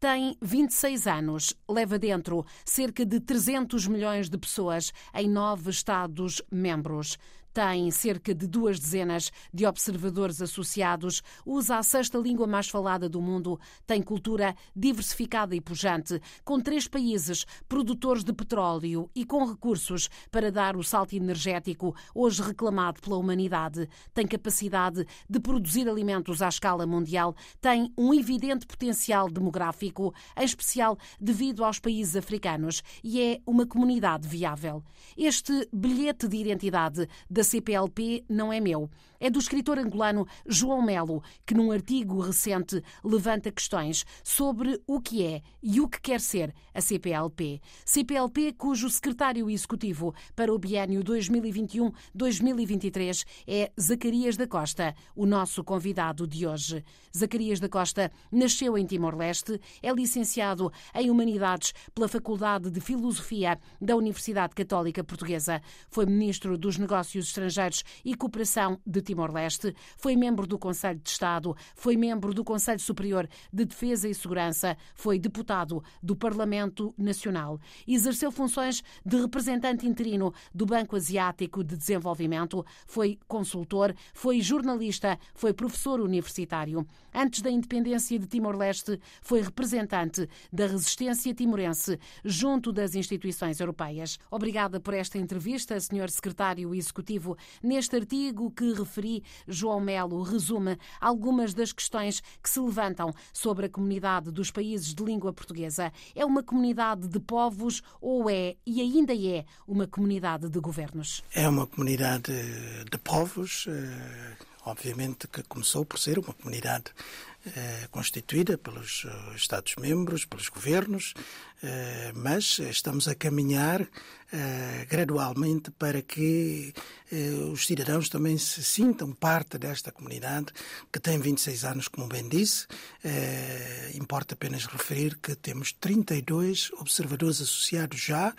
tem 26 anos, leva dentro cerca de 300 milhões de pessoas em nove Estados-membros tem cerca de duas dezenas de observadores associados, usa a sexta língua mais falada do mundo, tem cultura diversificada e pujante, com três países produtores de petróleo e com recursos para dar o salto energético hoje reclamado pela humanidade, tem capacidade de produzir alimentos à escala mundial, tem um evidente potencial demográfico, em especial devido aos países africanos, e é uma comunidade viável. Este bilhete de identidade da CPLP não é meu. É do escritor angolano João Melo, que num artigo recente levanta questões sobre o que é e o que quer ser a CPLP. CPLP, cujo secretário executivo para o biênio 2021-2023 é Zacarias da Costa, o nosso convidado de hoje. Zacarias da Costa nasceu em Timor-Leste, é licenciado em Humanidades pela Faculdade de Filosofia da Universidade Católica Portuguesa. Foi ministro dos Negócios Estrangeiros e Cooperação de Timor-Leste, foi membro do Conselho de Estado, foi membro do Conselho Superior de Defesa e Segurança, foi deputado do Parlamento Nacional. Exerceu funções de representante interino do Banco Asiático de Desenvolvimento, foi consultor, foi jornalista, foi professor universitário. Antes da independência de Timor-Leste, foi representante da resistência timorense junto das instituições europeias. Obrigada por esta entrevista, Sr. Secretário Executivo. Neste artigo que referi, João Melo resume algumas das questões que se levantam sobre a comunidade dos países de língua portuguesa. É uma comunidade de povos ou é, e ainda é, uma comunidade de governos? É uma comunidade de povos, eh, obviamente que começou por ser uma comunidade eh, constituída pelos eh, Estados-membros, pelos governos, mas estamos a caminhar gradualmente para que os cidadãos também se sintam parte desta comunidade que tem 26 anos, como bem disse. Importa apenas referir que temos 32 observadores associados já,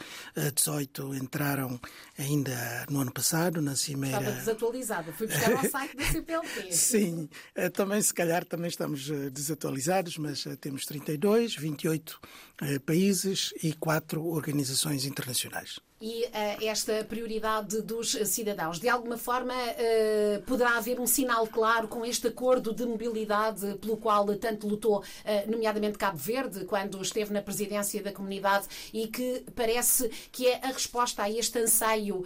18 entraram ainda no ano passado, na Cimeira. Estava desatualizada, fui buscar ao site da CPLP. Sim, também se calhar também estamos desatualizados, mas temos 32, 28 países e quatro organizações internacionais e uh, esta prioridade dos cidadãos. De alguma forma, uh, poderá haver um sinal claro com este acordo de mobilidade pelo qual tanto lutou, uh, nomeadamente Cabo Verde, quando esteve na presidência da comunidade, e que parece que é a resposta a este anseio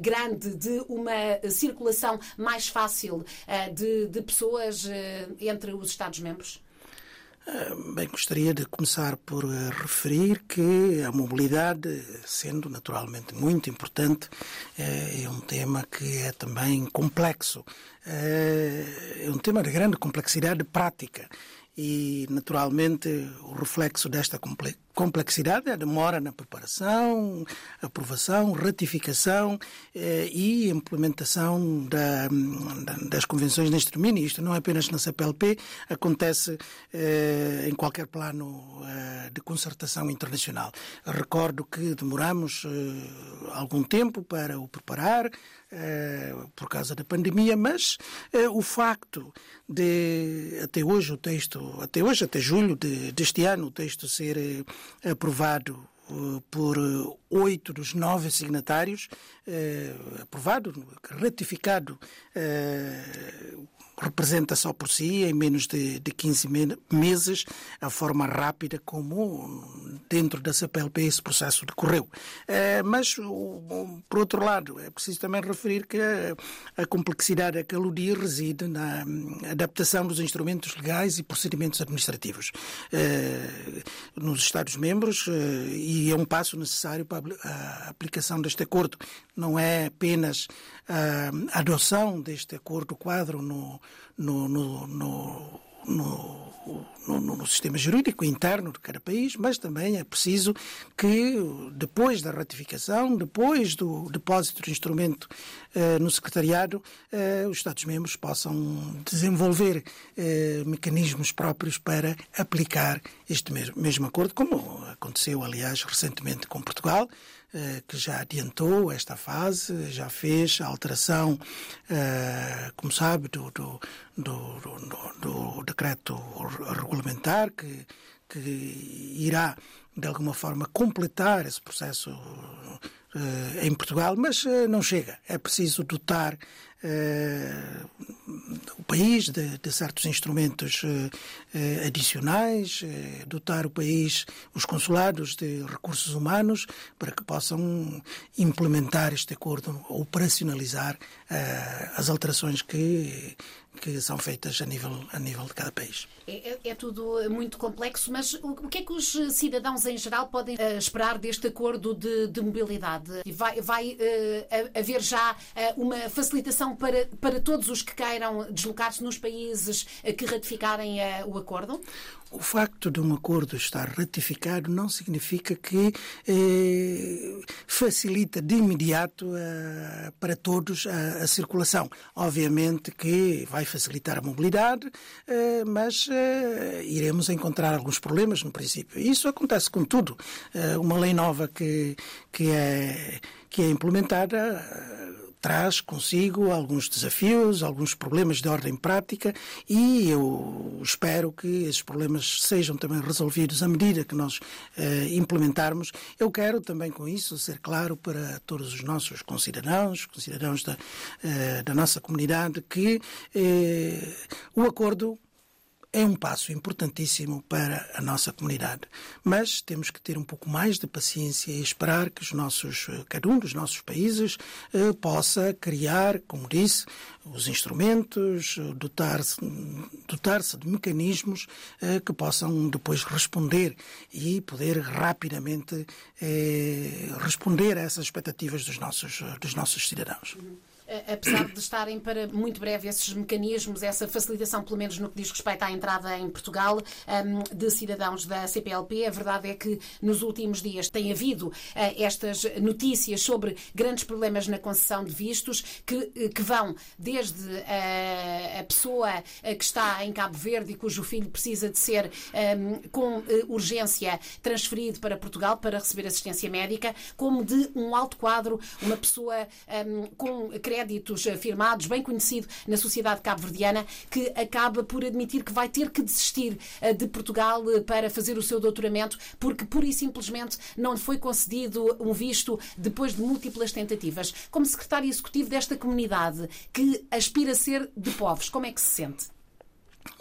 grande de uma circulação mais fácil de, de pessoas entre os Estados-membros? Ah, bem, gostaria de começar por ah, referir que a mobilidade, sendo naturalmente muito importante, é, é um tema que é também complexo. É, é um tema de grande complexidade prática e, naturalmente, o reflexo desta complexidade a demora na preparação, aprovação, ratificação eh, e implementação da, da, das convenções neste domínio. Isto não é apenas na CPLP, acontece eh, em qualquer plano eh, de concertação internacional. Recordo que demoramos eh, algum tempo para o preparar, eh, por causa da pandemia, mas eh, o facto de até hoje o texto, até hoje, até julho de, deste ano, o texto ser aprovado por oito dos nove signatários, aprovado, ratificado representa só por si, em menos de, de 15 meses, a forma rápida como dentro da CPLP esse processo decorreu. É, mas, por outro lado, é preciso também referir que a, a complexidade a que aludi reside na adaptação dos instrumentos legais e procedimentos administrativos é, nos Estados-membros é, e é um passo necessário para a aplicação deste acordo. Não é apenas a adoção deste acordo quadro no, no, no, no, no, no, sistema jurídico interno de cada país, mas também é preciso que, depois da ratificação, depois do depósito do instrumento eh, no secretariado, eh, os Estados-membros possam desenvolver eh, mecanismos próprios para aplicar este mesmo, mesmo acordo, como aconteceu, aliás, recentemente com Portugal. Eh, que já adiantou esta fase, já fez a alteração, eh, como sabe, do, do, do, do decreto regulamentar que que irá, de alguma forma, completar esse processo uh, em Portugal, mas uh, não chega. É preciso dotar o país de, de certos instrumentos adicionais, dotar o país, os consulados de recursos humanos para que possam implementar este acordo, operacionalizar as alterações que que são feitas a nível, a nível de cada país. É, é, é tudo muito complexo, mas o, que é que os cidadãos em geral podem uh, esperar deste acordo de, de mobilidade? Vai, vai uh, haver já uh, uma facilitação para, para todos os que queiram deslocar-se nos países que ratificarem o acordo? O facto de um acordo estar ratificado não significa que eh, facilita de imediato eh, para todos a, a, circulação. Obviamente que vai facilitar a mobilidade, eh, mas eh, iremos encontrar alguns problemas no princípio. Isso acontece com tudo. Eh, uma lei nova que, que, é, que é implementada traz consigo alguns desafios, alguns problemas de ordem prática e eu espero que esses problemas sejam também resolvidos à medida que nós eh, implementarmos. Eu quero também com isso ser claro para todos os nossos concidadãos, concidadãos da, eh, da nossa comunidade, que eh, o acordo é um passo importantíssimo para a nossa comunidade. Mas temos que ter um pouco mais de paciência e esperar que os nossos, eh, cada um dos nossos países eh, possa criar, como disse, os instrumentos, dotar-se dotar de mecanismos eh, que possam depois responder e poder rapidamente eh, responder a essas expectativas dos nossos, dos nossos cidadãos. Uhum apesar de estarem para muito breve esses mecanismos, essa facilitação, pelo menos no que diz respeito à entrada em Portugal, hum, de cidadãos da CPLP, a verdade é que nos últimos dias tem havido eh, estas notícias sobre grandes problemas na concessão de vistos que, eh, que vão desde a, pessoa eh, que está em Cabo Verde e cujo filho precisa de ser um, com urgência transferido para Portugal para receber assistência médica, como de um alto quadro, uma pessoa um, com crédito créditos firmados, bem conhecido na sociedade cabo-verdiana, que acaba por admitir que vai ter que desistir eh, de Portugal eh, para fazer o seu doutoramento, porque pura e simplesmente não lhe foi concedido um visto depois de múltiplas tentativas. Como secretário executivo desta comunidade, que aspira a ser de povos, como é que se sente?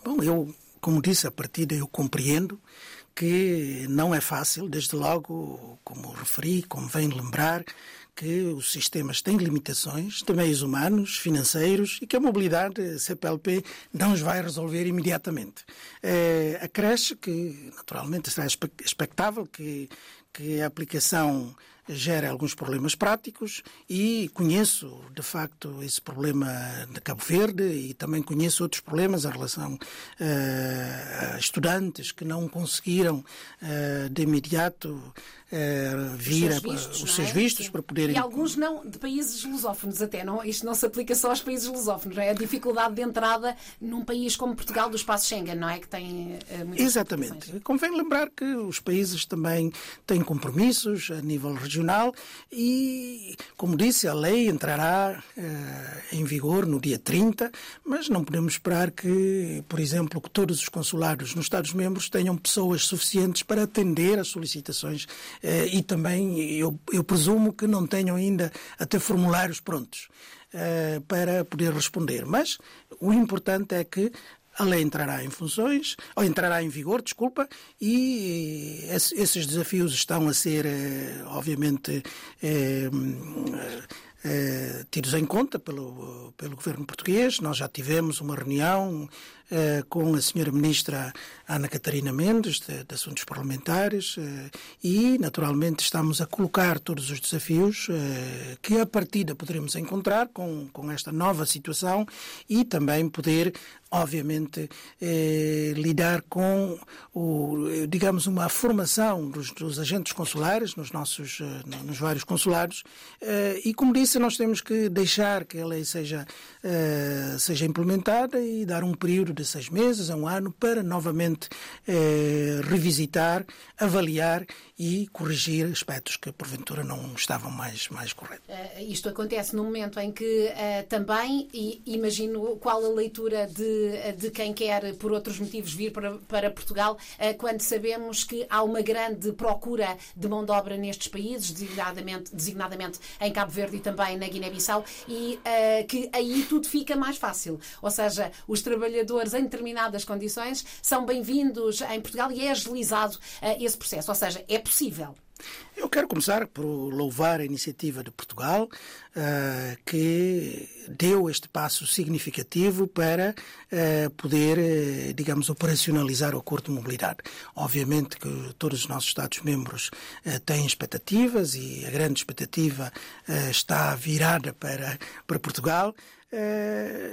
Bom, eu, como disse, a partida eu compreendo que não é fácil, desde logo, como referi, convém lembrar que os sistemas têm limitações de meios humanos, financeiros e que a mobilidade CPLP não os vai resolver imediatamente. É, acresce que, naturalmente, será expectável que, que a aplicação gera alguns problemas práticos e conheço, de facto, esse problema de Cabo Verde e também conheço outros problemas em relação uh, a estudantes que não conseguiram uh, de imediato uh, vir os seus vistos, os seus é? vistos para poderem. E alguns não, de países lusófonos até, não? Isto não se aplica só aos países lusófonos, é? A dificuldade de entrada num país como Portugal do espaço Schengen, não é? Que tem uh, muitas Exatamente. Convém lembrar que os países também têm compromissos a nível regional e, como disse, a lei entrará uh, em vigor no dia 30, mas não podemos esperar que, por exemplo, que todos os consulados nos Estados-membros tenham pessoas suficientes para atender às solicitações eh, e também eu, eu presumo que não tenham ainda até formulários prontos eh, para poder responder. Mas o importante é que a lei entrará em funções, ou entrará em vigor, desculpa, e esses desafios estão a ser, eh, obviamente, tidos em conta pelo, pelo governo português. Nós já tivemos uma reunião eh, com a senhora ministra Ana Catarina Mendes, de, de Assuntos Parlamentares, eh, e, naturalmente, estamos a colocar todos os desafios eh, que, a partida, poderemos encontrar com, com esta nova situação e também poder obviamente, eh, lidar com, o, digamos, uma formação dos, dos agentes consulares nos nossos, nos vários consulados. Eh, e, como disse, nós temos que deixar que a lei seja, eh, seja implementada e dar um período de de seis meses a um ano para novamente eh, revisitar, avaliar e corrigir aspectos que porventura não estavam mais, mais corretos. Uh, isto acontece no momento em que uh, também, e imagino qual a leitura de, de quem quer, por outros motivos, vir para, para Portugal, uh, quando sabemos que há uma grande procura de mão de obra nestes países, designadamente, designadamente em Cabo Verde e também na Guiné-Bissau, e que aí tudo fica mais fácil. Ou seja, os trabalhadores em determinadas condições são bem-vindos em Portugal e é agilizado esse processo. Ou seja, é possível. Eu quero começar por louvar a iniciativa de Portugal, uh, que deu este passo significativo para uh, poder, uh, digamos, operacionalizar o acordo de mobilidade. Obviamente que todos os nossos Estados-membros têm expectativas e a grande expectativa está virada para, para Portugal.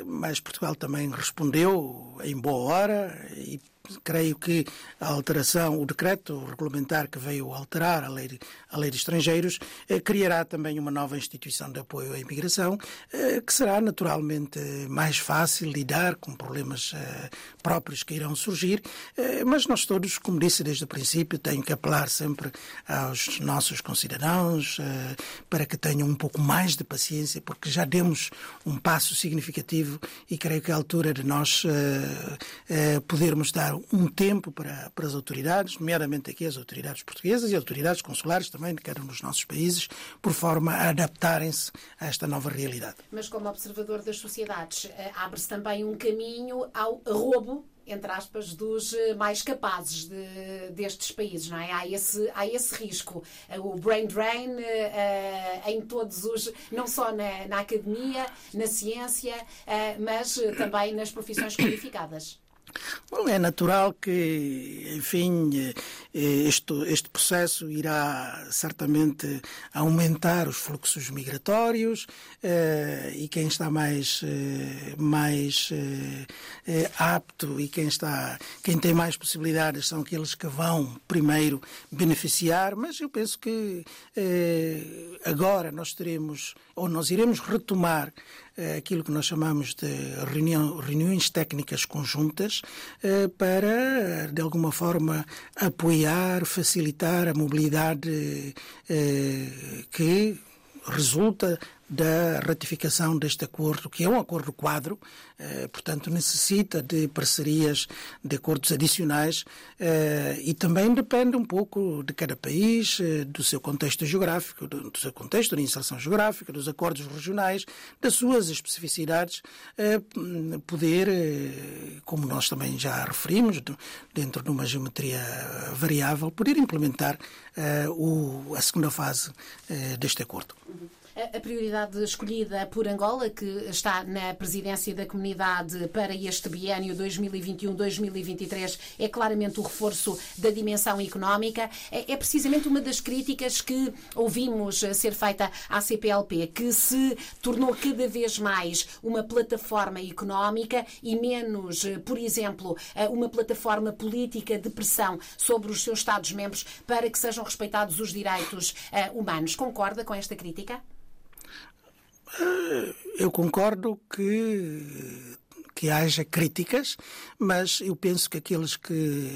Mas Portugal também respondeu em boa hora e creio que a alteração, o decreto regulamentar que veio alterar a lei, a lei de estrangeiros, eh, criará também uma nova instituição de apoio à imigração, eh, que será naturalmente mais fácil lidar com problemas eh, próprios que irão surgir, eh, mas nós todos, como disse desde o princípio, tenho que apelar sempre aos nossos concidadãos eh, para que tenham um pouco mais de paciência, porque já demos um passo significativo e creio que é a altura de nós eh, podermos dar um tempo para, para as autoridades, nomeadamente aqui as autoridades portuguesas e autoridades consulares também, quer nos nossos países, por forma a adaptarem-se a esta nova realidade. Mas como observador das sociedades, eh, abre-se também um caminho ao roubo entre aspas, dos eh, mais capazes de, destes países, não é? Há esse, há esse risco. Eh, o brain drain uh, em todos os, não só na, na academia, na ciência, uh, mas também nas profissões qualificadas. Bom, é natural que, enfim, eh, este, este processo irá certamente aumentar os fluxos migratórios eh, e quem está mais, eh, mais apto e quem, está, quem tem mais possibilidades são aqueles que vão primeiro beneficiar, mas eu penso que agora nós teremos, ou nós iremos retomar aquilo que nós chamamos de reunião, reuniões técnicas conjuntas eh, para, de alguma forma, apoiar, facilitar a mobilidade eh, que resulta da ratificação deste acordo, que é um acordo quadro, eh, portanto necessita de parcerias, de acordos adicionais eh, e também depende um pouco de cada país, eh, do seu contexto geográfico, do, seu contexto de inserção geográfica, dos acordos regionais, das suas especificidades, poder, como nós também já referimos, dentro de uma geometria variável, poder implementar a segunda fase deste acordo. A prioridade escolhida por Angola, que está na presidência da comunidade para este biênio 2021-2023, é claramente o reforço da dimensão económica. É, é precisamente uma das críticas que ouvimos ser feita à CPLP, que se tornou cada vez mais uma plataforma económica e menos, por exemplo, uma plataforma política de pressão sobre os seus Estados-membros para que sejam respeitados os direitos humanos. Concorda com esta crítica? Eu concordo que que haja críticas, mas eu penso que aqueles que,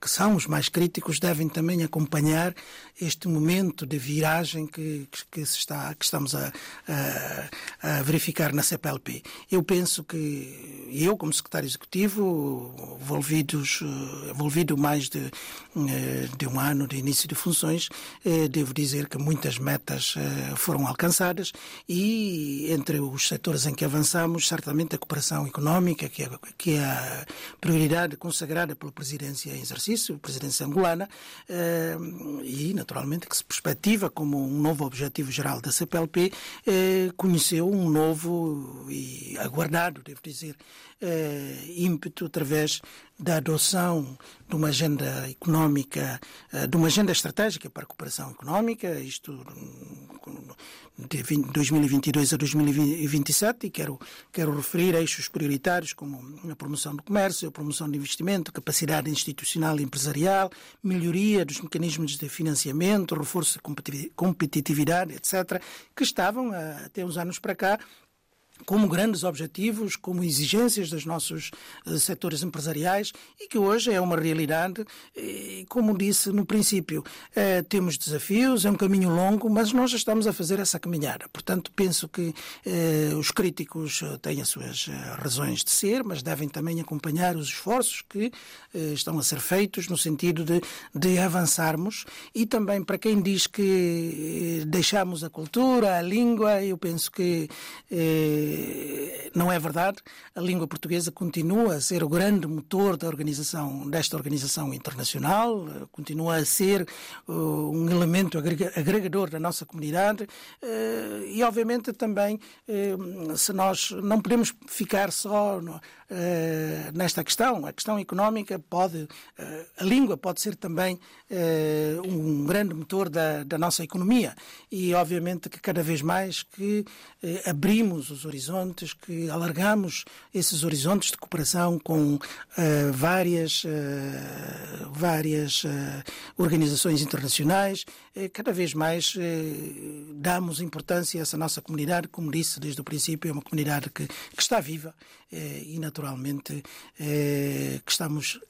que são os mais críticos devem também acompanhar este momento de viragem que, que, está, que estamos a, a, a, verificar na CPLP. Eu penso que eu, como secretário executivo, envolvidos, envolvido mais de, eh, de um ano de início de funções, eh, devo dizer que muitas metas eh, foram alcançadas e entre os setores em que avançamos, certamente a cooperação económica que é, que é a prioridade consagrada pela presidência em exercício, presidência angolana, eh, e naturalmente que se perspectiva como um novo objetivo geral da CPLP, eh, conheceu um novo e aguardado, devo dizer, eh, ímpeto através da adoção de uma agenda económica, eh, de uma agenda estratégica para a cooperação económica, isto de 2022 a 2027, e quero, quero referir eixos prioritários como a promoção do comércio, a promoção do investimento, capacidade institucional e empresarial, melhoria dos mecanismos de financiamento, reforço da competitividade, etc., que estavam, até uns anos para cá, como grandes objetivos, como exigências dos nossos uh, setores empresariais e que hoje é uma realidade. E, como disse no princípio, uh, temos desafios, é um caminho longo, mas nós já estamos a fazer essa caminhada. Portanto, penso que os críticos têm as suas razões de ser, mas devem também acompanhar os esforços que estão a ser feitos no sentido de, de avançarmos e também para quem diz que deixamos a cultura, a língua, eu penso não é verdade. A língua portuguesa continua a ser o grande motor da organização, desta organização internacional, continua a ser uh, um elemento agregador da nossa comunidade uh, e, obviamente, também, uh, se nós não podemos ficar só no, nesta questão, a questão económica pode, a língua pode ser também um grande motor da, da nossa economia e, obviamente, que cada vez mais que abrimos os horizontes horizontes, que alargamos esses horizontes de cooperação com uh, várias, uh, várias uh, organizações internacionais. cada vez mais damos importância a essa nossa comunidade, como disse desde o princípio, é uma comunidade que, que está viva e, naturalmente, que estamos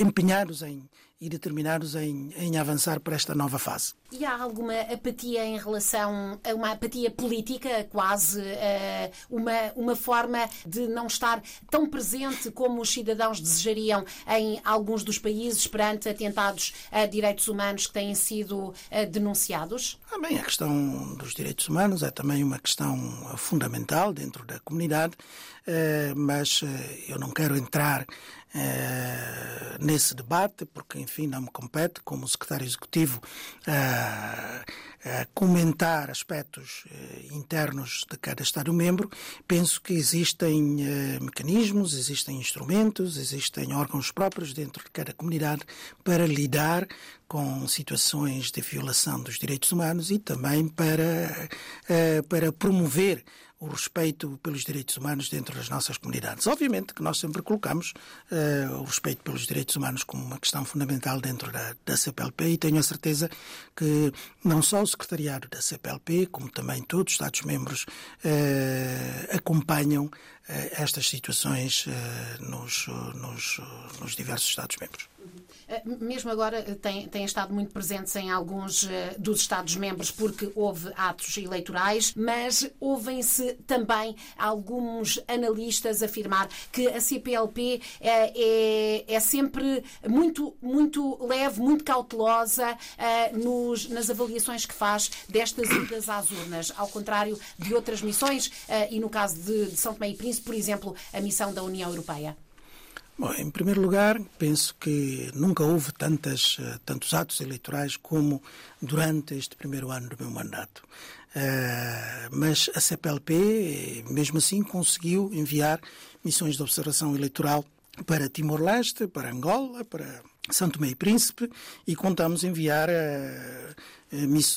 empenhados em e determinados em, em avançar para esta nova fase. E há alguma apatia em relação a uma apatia política, quase uh, uma, uma forma de não estar tão presente como os cidadãos desejariam em alguns dos países perante atentados a direitos humanos que têm sido uh, denunciados? Ah, bem, a questão dos direitos humanos é também uma questão fundamental dentro da comunidade, uh, mas eu não quero entrar eh, nesse debate, porque, enfim, não me compete, como secretário executivo, uh, comentar aspectos internos de cada Estado-membro. Penso que existem mecanismos, existem instrumentos, existem órgãos próprios dentro de cada comunidade para lidar com situações de violação dos direitos humanos e também para, para promover o respeito pelos direitos humanos dentro das nossas comunidades. Obviamente que nós sempre colocamos uh, o respeito pelos direitos humanos como uma questão fundamental dentro da, da CPLP e tenho a certeza que não só o secretariado da CPLP, como também todos os Estados-membros uh, acompanham estas situações nos, nos, nos diversos Estados-membros. Eh, mesmo agora eh, têm, têm estado muito presentes em alguns eh, dos Estados-membros porque houve atos eleitorais, mas ouvem-se também alguns analistas afirmar que a CPLP é, é, é sempre muito, muito leve, muito cautelosa nos, nas avaliações que faz destas idas às urnas, ao contrário de outras missões, e no caso de, de São Tomé e Príncipe, por exemplo, a missão da União Europeia. Bom, em primeiro lugar, penso que nunca houve tantas, eh, tantos atos eleitorais como durante este primeiro ano do meu mandato. Uh, mas a CPLP, mesmo assim, conseguiu enviar missões de observação eleitoral para Timor-Leste, para Angola, para Santo Tomé e Príncipe e contamos enviar uh,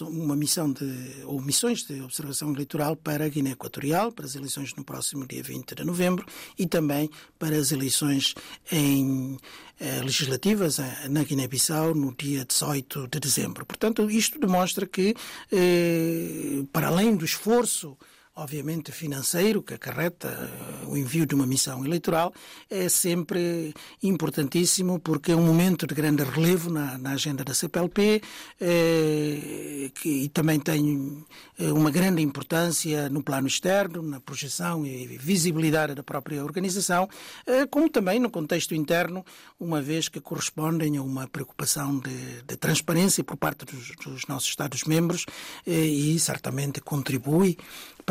uma missão de, ou missões de observação eleitoral para a Guiné Equatorial, para as eleições no próximo dia 20 de novembro e também para as eleições em, eh, legislativas eh, na Guiné-Bissau no dia 18 de dezembro. Portanto, isto demonstra que, eh, para além do esforço obviamente financeiro que acarreta eh, o envio de uma missão eleitoral é sempre importantíssimo porque é um momento de grande relevo na, na agenda da CPLP eh, que, e também tem eh, uma grande importância no plano externo, na projeção e visibilidade da própria organização, eh, como também no contexto interno, uma vez que correspondem a uma preocupação de, de transparência por parte dos, dos nossos Estados-membros eh, e certamente contribui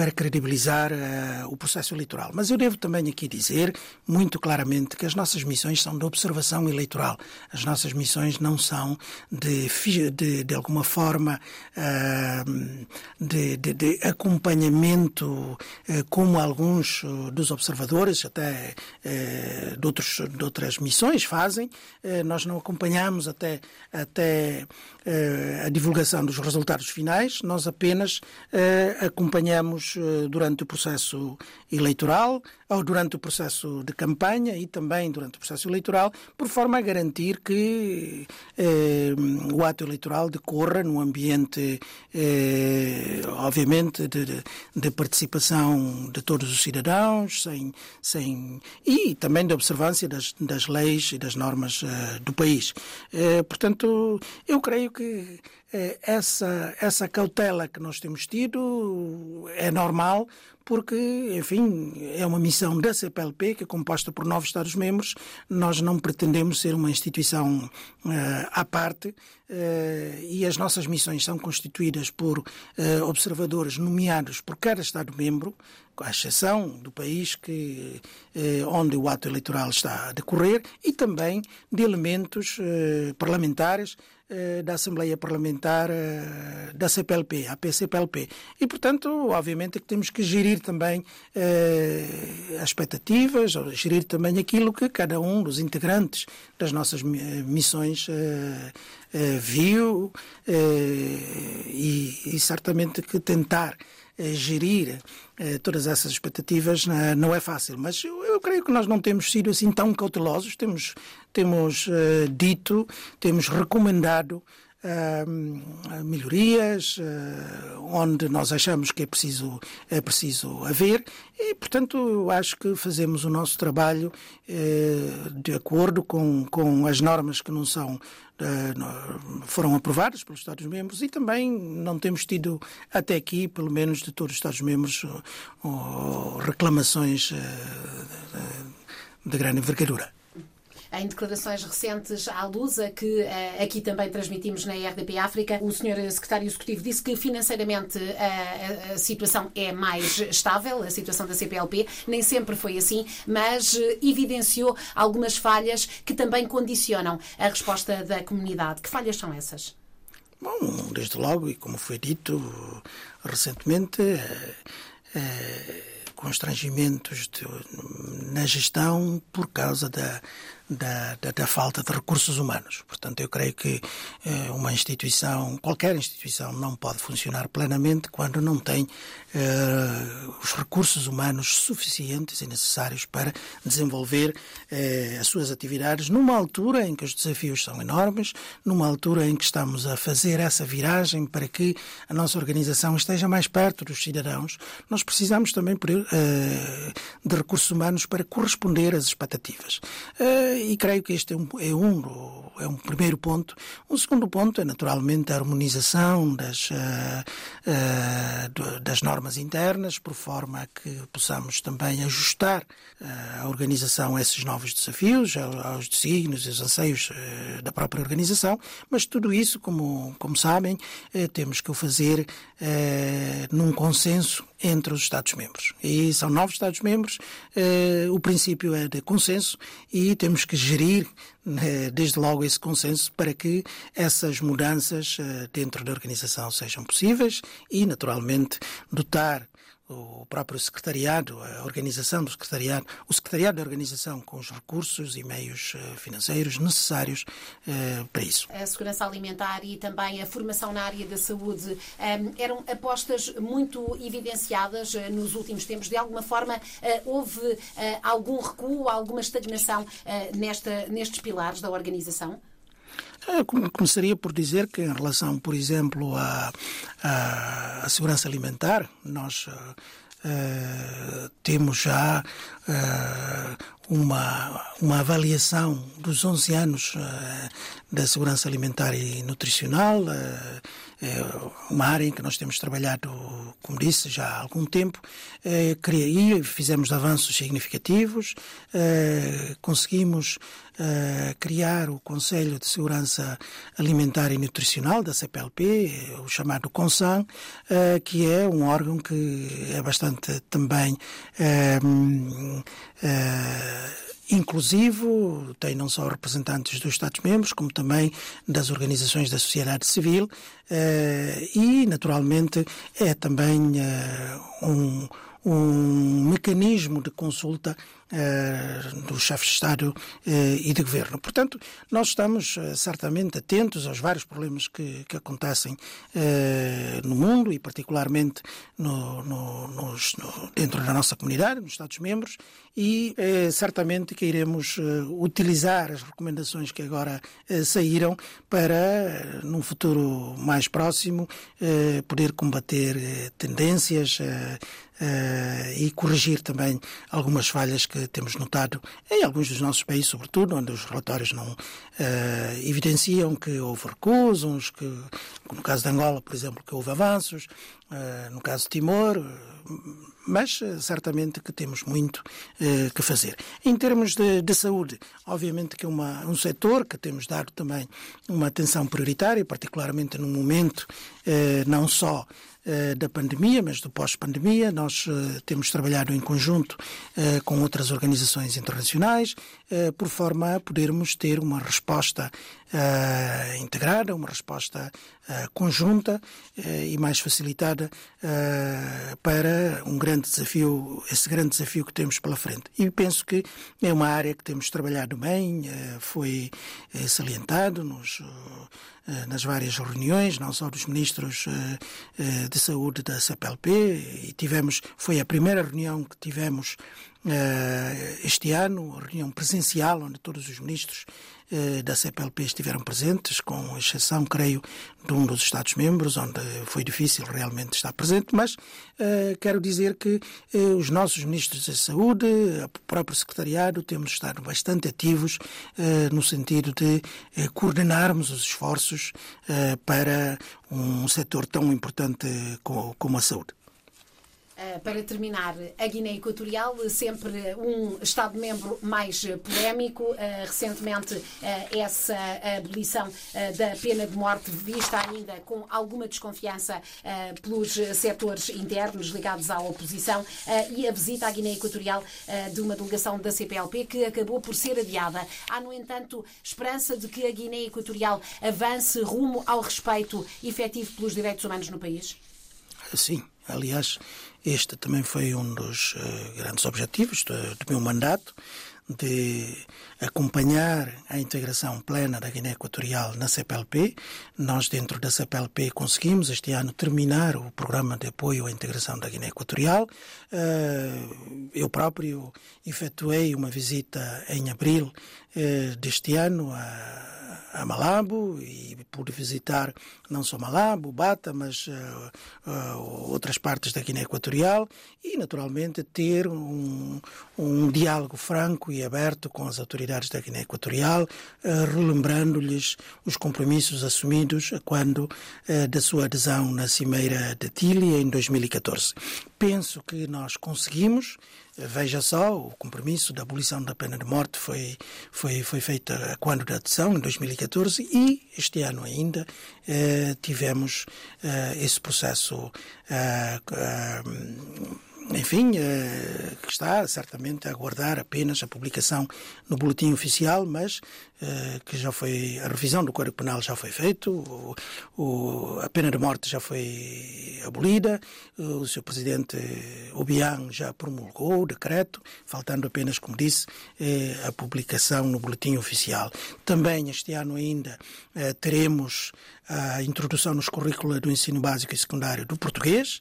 para credibilizar uh, o processo eleitoral. Mas eu devo também aqui dizer muito claramente que as nossas missões são de observação eleitoral. As nossas missões não são de, de, de alguma forma uh, de, de, de, acompanhamento, uh, como alguns dos observadores, até de, outros, de outras missões, fazem. nós não acompanhamos até, até a divulgação dos resultados finais, nós apenas acompanhamos durante o processo eleitoral ou durante o processo de campanha e também durante o processo eleitoral, por forma a garantir que eh, o ato eleitoral decorra num ambiente, eh, obviamente, de, de, participação de todos os cidadãos sem, sem, e também de observância das, das leis e das normas eh, do país. Eh, portanto, eu creio que eh, essa, essa cautela que nós temos tido é normal, porque, enfim, é uma missão da CPLP, que é composta por nove Estados-membros. Nós não pretendemos ser uma instituição uh, à parte uh, e as nossas missões são constituídas por uh, observadores nomeados por cada Estado-membro, com a exceção do país que, onde o ato eleitoral está a decorrer, e também de elementos parlamentares da Assembleia Parlamentar eh, da CPLP, a PCPLP. E, portanto, obviamente que temos que gerir também eh, as expectativas, gerir também aquilo que cada um dos integrantes das nossas missões viu e, e certamente que tentar gerir eh, todas essas expectativas não é fácil. Mas eu, creio que nós não temos sido assim tão cautelosos, temos, temos uh, dito, temos recomendado melhorias uh, onde nós achamos que é preciso, é preciso haver e, portanto, acho que fazemos o nosso trabalho de acordo com, com as normas que não são foram aprovadas pelos Estados-membros e também não temos tido até aqui, pelo menos de todos os Estados-membros, reclamações de grande envergadura em declarações recentes à Lusa, que uh, aqui também transmitimos na RDP África, o senhor secretário executivo disse que financeiramente uh, a situação é mais estável, a situação da CPLP. Nem sempre foi assim, mas uh, evidenciou algumas falhas que também condicionam a resposta da comunidade. Que falhas são essas? Bom, desde logo, e como foi dito recentemente, constrangimentos de, na gestão por causa da da, da, da, falta de recursos humanos. Portanto, eu creio que eh, uma instituição, qualquer instituição, não pode funcionar plenamente quando não tem eh, os recursos humanos suficientes e necessários para desenvolver eh, as suas atividades numa altura em que os desafios são enormes, numa altura em que estamos a fazer essa viragem para que a nossa organização esteja mais perto dos cidadãos. Nós precisamos também eh, de recursos humanos para corresponder às expectativas. E creio que este é um, é um, é um primeiro ponto. Um segundo ponto é, naturalmente, a harmonização das, uh, uh, das normas internas, por forma a que possamos também ajustar uh, a organização a esses novos desafios, aos desígnios e aos anseios da própria organização, mas tudo isso, como, como sabem, temos que o fazer num consenso entre os Estados-membros. E são nove Estados-membros, o princípio é de consenso e temos que gerir né, desde logo esse consenso para que essas mudanças eh, dentro da organização sejam possíveis e, naturalmente, dotar o próprio secretariado, a organização do secretariado, o secretariado da organização com os recursos e meios eh, financeiros necessários eh, para isso. A segurança alimentar e também a formação na área da saúde eh, eram apostas muito evidenciadas nos últimos tempos. De alguma forma, houve algum recuo, alguma estagnação nesta, nestes pilares da organização? Começaria por dizer que, em relação, por exemplo, à, à, segurança alimentar, nós uh, temos já uh, uma, uma avaliação dos 11 anos uh, da segurança alimentar e nutricional, uma área em que nós temos trabalhado, como disse, já há algum tempo, e fizemos avanços significativos, conseguimos criar o Conselho de Segurança Alimentar e Nutricional da CPLP, o chamado CONSAN, que é um órgão que é bastante também inclusivo, tem não só representantes dos Estados-membros, como também das organizações da sociedade civil e, naturalmente, é também um, um mecanismo de consulta do chefe de Estado e de Governo. Portanto, nós estamos certamente atentos aos vários problemas que, que acontecem no mundo e particularmente no, no, nos, no, dentro da nossa comunidade, nos Estados-membros, e certamente que iremos utilizar as recomendações que agora saíram para, num futuro mais próximo, poder combater tendências e corrigir também algumas falhas que temos notado em alguns dos nossos países, sobretudo, onde os relatórios não uh, evidenciam que houve recusos, que, no caso de Angola, por exemplo, que houve avanços, uh, no caso de Timor, mas certamente que temos muito que fazer. Em termos de, de saúde, obviamente que é um setor que temos dado também uma atenção prioritária, particularmente no momento não só eh, da pandemia, mas do pós-pandemia. Nós uh, temos trabalhado em conjunto uh, com outras organizações internacionais, por forma a podermos ter uma resposta integrada, uma resposta conjunta e mais facilitada para um grande desafio, esse grande desafio que temos pela frente. E penso que é uma área que temos trabalhado bem, foi salientado nos eh, nas várias reuniões, não só dos ministros eh, eh, de saúde da CPLP, e tivemos, foi a primeira reunião que tivemos este ano, reunião presencial, onde todos os ministros eh, da CPLP estiveram presentes, com exceção, creio, de um dos Estados-membros, onde foi difícil realmente estar presente, mas uh, quero dizer que os nossos ministros da Saúde, o próprio Secretariado, temos estado bastante ativos no sentido de coordenarmos os esforços para um setor tão importante como a saúde. Eh, para terminar, a Guiné Equatorial, sempre um Estado-membro mais polémico. Eh, recentemente, eh, essa abolição da pena de morte vista ainda com alguma desconfiança pelos setores internos ligados à oposição e a visita à Guiné Equatorial de uma delegação da CPLP que acabou por ser adiada. Há, no entanto, esperança de que a Guiné Equatorial avance rumo ao respeito efetivo pelos direitos humanos no país? Sim, aliás, este também foi um dos uh, grandes objetivos do, do, meu mandato, de acompanhar a integração plena da Guiné Equatorial na CPLP. Nós, dentro da CPLP, conseguimos este ano terminar o programa de apoio à integração da Guiné Equatorial. Uh, eu próprio efetuei uma visita em abril uh, deste ano a a Malabo e pude visitar não só Malabo, Bata, mas uh, uh, outras partes da Guiné Equatorial e, naturalmente, ter um, um diálogo franco e aberto com as autoridades da Guiné Equatorial, uh, relembrando-lhes os compromissos assumidos quando da sua adesão na Cimeira de Tília em 2014. Penso que nós conseguimos Veja só, o compromisso da abolição da pena de morte foi, foi, foi feito quando da adesão, em 2014, e este ano ainda eh, tivemos eh, esse processo eh, eh enfim, eh, que está certamente a aguardar apenas a publicação no boletim oficial, mas eh, que já foi a revisão do Código Penal já foi feito, o, o, a pena de morte já foi abolida, o seu presidente Obiang já promulgou o decreto, faltando apenas, como disse, eh, a publicação no boletim oficial. Também este ano ainda teremos a introdução nos currículos do ensino básico e secundário do português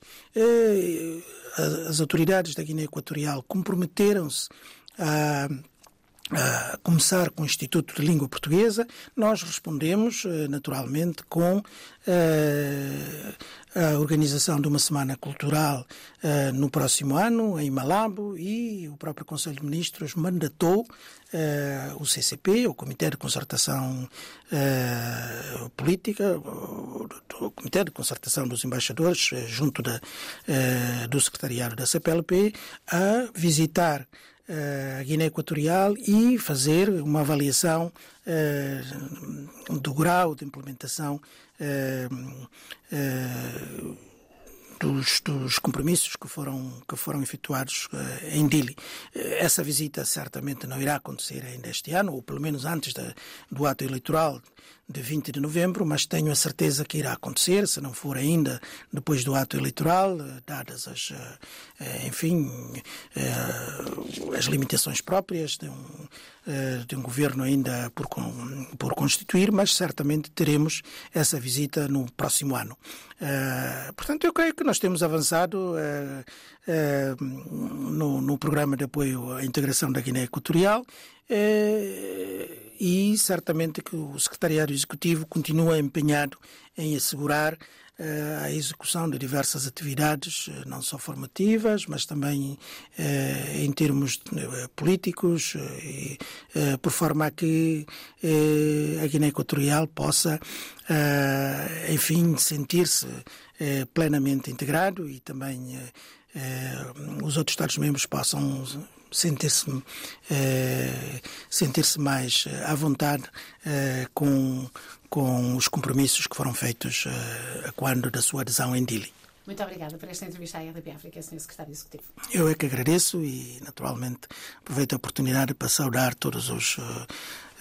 as autoridades da Guiné Equatorial comprometeram-se a a começar com o Instituto de Língua Portuguesa, nós respondemos eh, naturalmente com eh, a organização de uma semana cultural eh, no próximo ano em Malabo e o próprio Conselho de Ministros mandatou o CCP, o Comitê de Concertação Política, o Comitê de Concertação dos Embaixadores, junto da, do Secretariado da CPLP, a visitar a Guiné Equatorial e fazer uma avaliação uh, do grau de implementação uh, uh, dos, dos, compromissos que foram, que foram efetuados em Dili. Essa visita certamente não irá acontecer ainda este ano, ou pelo menos antes do ato eleitoral de 20 de novembro, mas tenho a certeza que irá acontecer, se não for ainda depois do ato eleitoral, dadas as, enfim, as limitações próprias de um, de um governo ainda por, por constituir, mas certamente teremos essa visita no próximo ano. Portanto, eu creio que nós temos avançado no, no programa de apoio à integração da Guiné Equatorial e certamente que o Secretariado Executivo continua empenhado em assegurar uh, a execução de diversas atividades, uh, não só formativas, mas também uh, em termos políticos, por forma a que a Guiné Equatorial possa, enfim, sentir-se plenamente integrado e também os outros Estados-membros possam sentir-se eh, sentir-se mais eh, à vontade eh, com, com os compromissos que foram feitos eh, quando da sua adesão em Dili. Muito obrigada por esta entrevista à RDP África, Sr. Secretário Executivo. Eu é que agradeço e, naturalmente, aproveito a oportunidade para saudar todos os uh,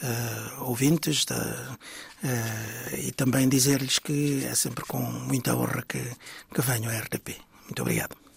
uh, ouvintes da, uh, e também dizer-lhes que é sempre com muita honra que, que venho à RDP. Muito obrigado.